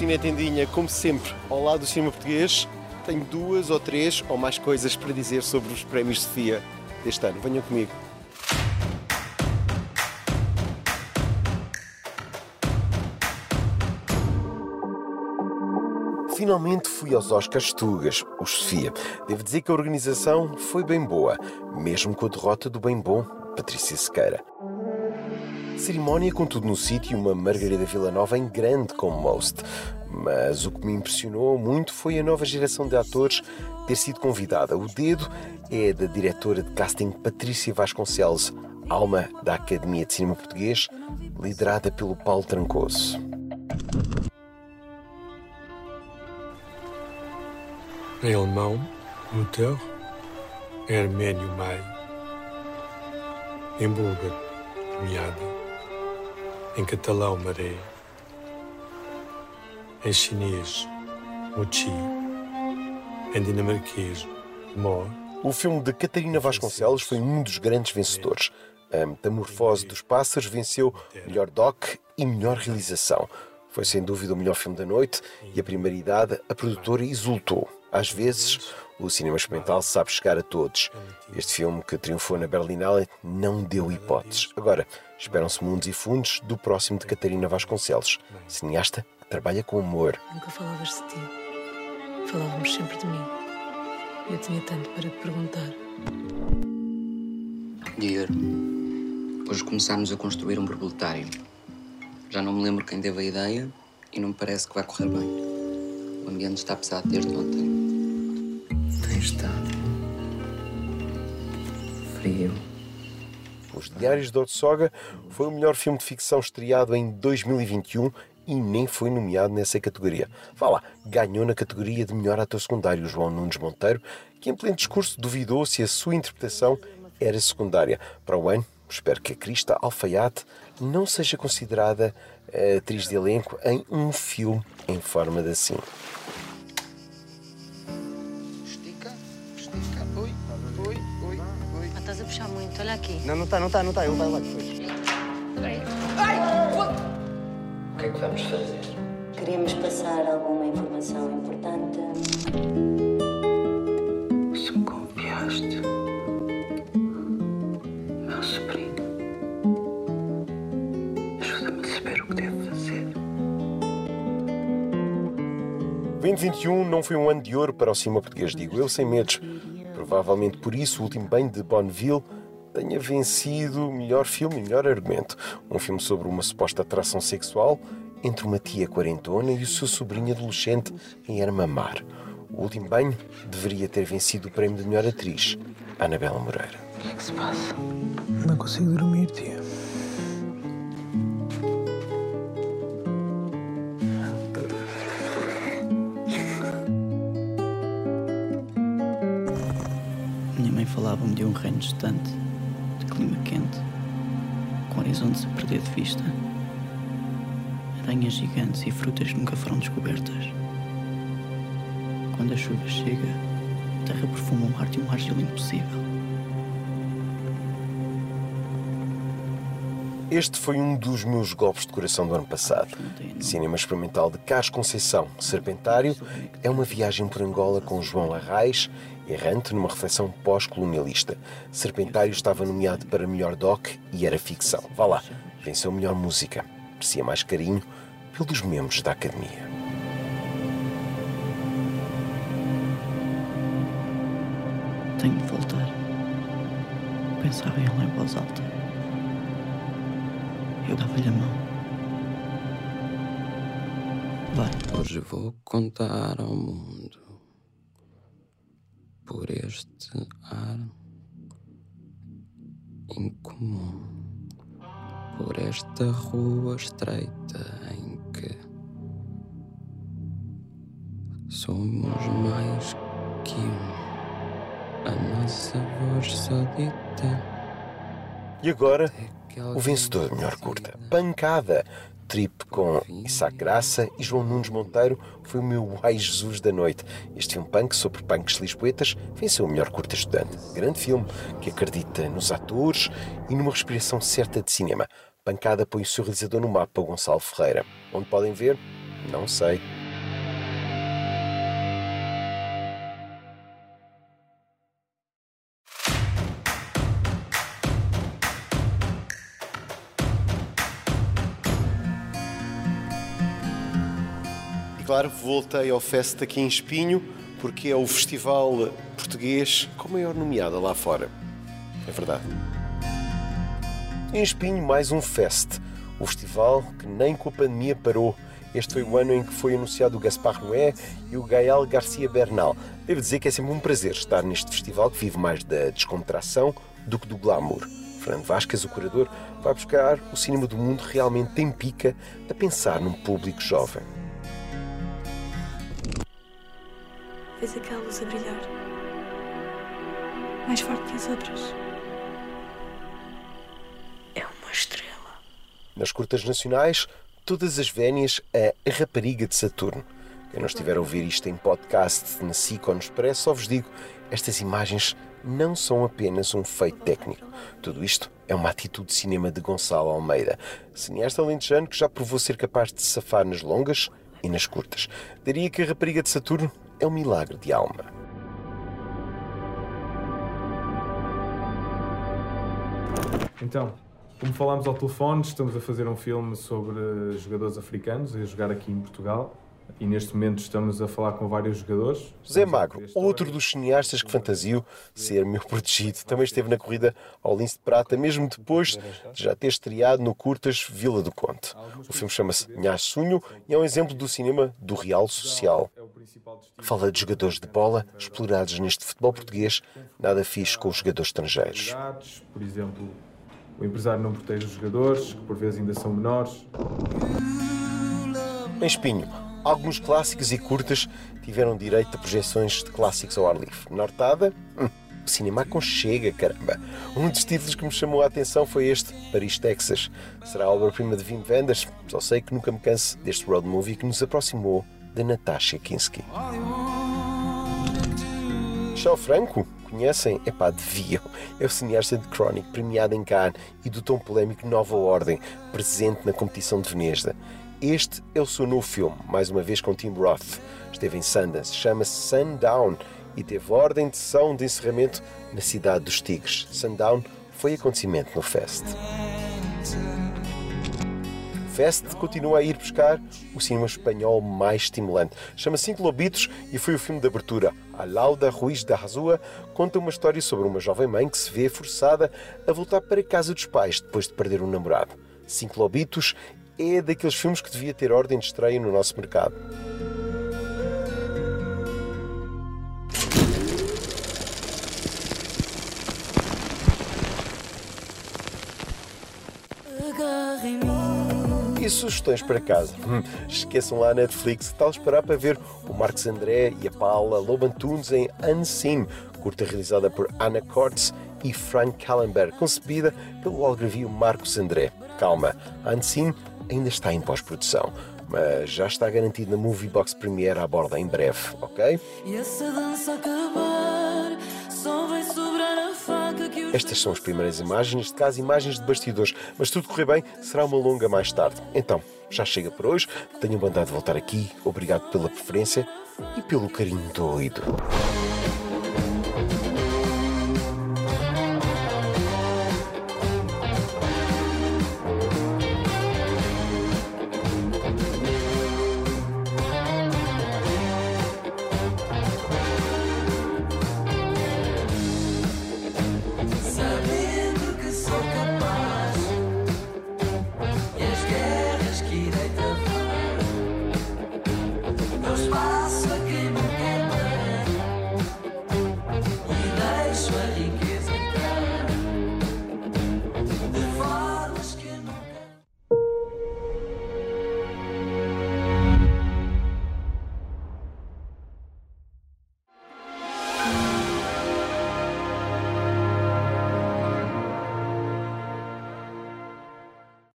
Cine Tendinha, como sempre, ao lado do cinema português, tenho duas ou três ou mais coisas para dizer sobre os prémios Sofia deste ano. Venham comigo. Finalmente fui aos Oscars Tugas, os Sofia. Devo dizer que a organização foi bem boa, mesmo com a derrota do bem bom Patrícia Sequeira. Cerimónia com tudo no sítio, uma Margarida Villanova em grande como most. Mas o que me impressionou muito foi a nova geração de atores ter sido convidada. O dedo é da diretora de casting Patrícia Vasconcelos, alma da Academia de Cinema Português, liderada pelo Paulo Trancoso. Em alemão, Luther, em armênio, Mai, em búlgaro, Miada em catalão maré, em chinês mochi, em dinamarquês mor. O filme de Catarina Vasconcelos foi um dos grandes vencedores. A Metamorfose dos Pássaros venceu melhor doc e melhor realização. Foi sem dúvida o melhor filme da noite e a primeira idade a produtora exultou. Às vezes, o cinema experimental sabe chegar a todos. Este filme que triunfou na Berlinale não deu hipóteses. Agora, esperam-se mundos e fundos do próximo de Catarina Vasconcelos, cineasta que trabalha com humor. Nunca falavas de ti. Falávamos sempre de mim. Eu tinha tanto para te perguntar. Diga, hoje começámos a construir um borboletário. Já não me lembro quem teve a ideia e não me parece que vai correr bem. O ambiente está pesado desde ontem. Estado frio. Os Diários de Otsoga foi o melhor filme de ficção estreado em 2021 e nem foi nomeado nessa categoria. Vá lá, ganhou na categoria de melhor ator secundário João Nunes Monteiro, que em pleno discurso duvidou se a sua interpretação era secundária. Para o ano, espero que a Crista Alfaiate não seja considerada atriz de elenco em um filme em forma de assim. Puxar muito, olha aqui. Não, não está, não está, não está. Ele vai lá depois. O que é que vamos fazer? Queríamos passar alguma informação importante. Se me confiaste, meu sobrinho, ajuda-me a saber o que devo fazer. 2021 não foi um ano de ouro para o cinema português, digo eu, sem medos. Provavelmente por isso o último bem de Bonneville tenha vencido o melhor filme e melhor argumento. Um filme sobre uma suposta atração sexual entre uma tia quarentona e o seu sobrinho adolescente em Armamar. O último banho deveria ter vencido o prémio de melhor atriz, Anabela Moreira. O que é que se passa? Não consigo dormir, tia. Falava-me de um reino distante, de clima quente, com horizontes a perder de vista. Aranhas gigantes e frutas nunca foram descobertas. Quando a chuva chega, a terra perfuma o mar de um argil impossível. Este foi um dos meus golpes de coração do ano passado. Cinema experimental de Carlos Conceição, Serpentário, é uma viagem por Angola com João Larrais, errante numa reflexão pós-colonialista. Serpentário estava nomeado para melhor doc e era ficção. Vá lá, venceu melhor música. Merecia mais carinho pelos membros da Academia. Tenho de voltar. Pensava em ela em voz alta. Eu dava-lhe a mão. Vai. Hoje vou contar ao mundo por este ar incomum, por esta rua estreita em que somos mais que um. A nossa voz só dita E agora, o vencedor melhor curta. Pancada. Trip com Isaac Graça e João Nunes Monteiro foi o meu Ai Jesus da noite. Este filme punk sobre punks lisboetas venceu o melhor curta estudante. Grande filme que acredita nos atores e numa respiração certa de cinema. Pancada põe o seu realizador no mapa, Gonçalo Ferreira. Onde podem ver? Não sei. Voltei ao Fest aqui em Espinho, porque é o festival português com maior nomeada lá fora. É verdade. Em Espinho, mais um Fest. O festival que nem com a pandemia parou. Este foi o ano em que foi anunciado o Gaspar Noé e o Gael Garcia Bernal. Devo dizer que é sempre um prazer estar neste festival que vive mais da descontração do que do glamour. Fernando Vasquez, o curador, vai buscar o cinema do mundo realmente tem pica a pensar num público jovem. Vês aquela luz a brilhar? Mais forte que as outras. É uma estrela. Nas curtas nacionais, todas as vénias, a rapariga de Saturno. Quem não estiver a ouvir isto em podcast na SIC ou Expresso, só vos digo, estas imagens não são apenas um feito técnico. Tudo isto é uma atitude de cinema de Gonçalo Almeida, cineasta alentejano que já provou ser capaz de safar nas longas e nas curtas. Diria que a rapariga de Saturno é um milagre de alma. Então, como falámos ao telefone, estamos a fazer um filme sobre jogadores africanos a jogar aqui em Portugal. E neste momento estamos a falar com vários jogadores. José Magro, outro dos cineastas que fantasiou ser meu protegido, também esteve na corrida ao Lince de Prata, mesmo depois de já ter estreado no Curtas Vila do Conte. O filme chama-se Nhas Sunho e é um exemplo do cinema do real social. Fala de jogadores de bola explorados neste futebol português, nada fixe com os jogadores estrangeiros. Por exemplo, o empresário não protege os jogadores, que por vezes ainda são menores. Em Espinho, alguns clássicos e curtas tiveram direito a projeções de clássicos ao ar livre. Nortada, hum, o cinema aconchega, caramba. Um dos títulos que me chamou a atenção foi este, Paris, Texas. Será a obra-prima de Wim Wenders, só sei que nunca me canso deste road movie que nos aproximou da Natasha Kinski. Michel Franco, conhecem? Epá, deviam. É o cineasta de Chronic, premiado em Cannes, e do tom polémico Nova Ordem, presente na competição de Veneza. Este é o seu novo filme, mais uma vez com Tim Roth. Esteve em Sundance, chama-se Sundown e teve ordem de sessão de encerramento na cidade dos Tigres. Sundown foi acontecimento no Fest. Fest continua a ir buscar o cinema espanhol mais estimulante. Chama-se Cinco Lobitos e foi o filme de abertura. A Lauda Ruiz da Razua conta uma história sobre uma jovem mãe que se vê forçada a voltar para a casa dos pais depois de perder um namorado. Cinco Lobitos é daqueles filmes que devia ter ordem de estreia no nosso mercado. E sugestões para casa? Hum, esqueçam lá a Netflix, tal esperar para ver o Marcos André e a Paula Lobantunes em Unseen, curta realizada por Anna Kortz e Frank Kallenberg, concebida pelo algravio Marcos André. Calma, Unseen ainda está em pós-produção, mas já está garantido na Movie Box Premiere à borda em breve, ok? Estas são as primeiras imagens, neste caso imagens de bastidores, mas se tudo correr bem, será uma longa mais tarde. Então, já chega por hoje, tenho de voltar aqui, obrigado pela preferência e pelo carinho doido.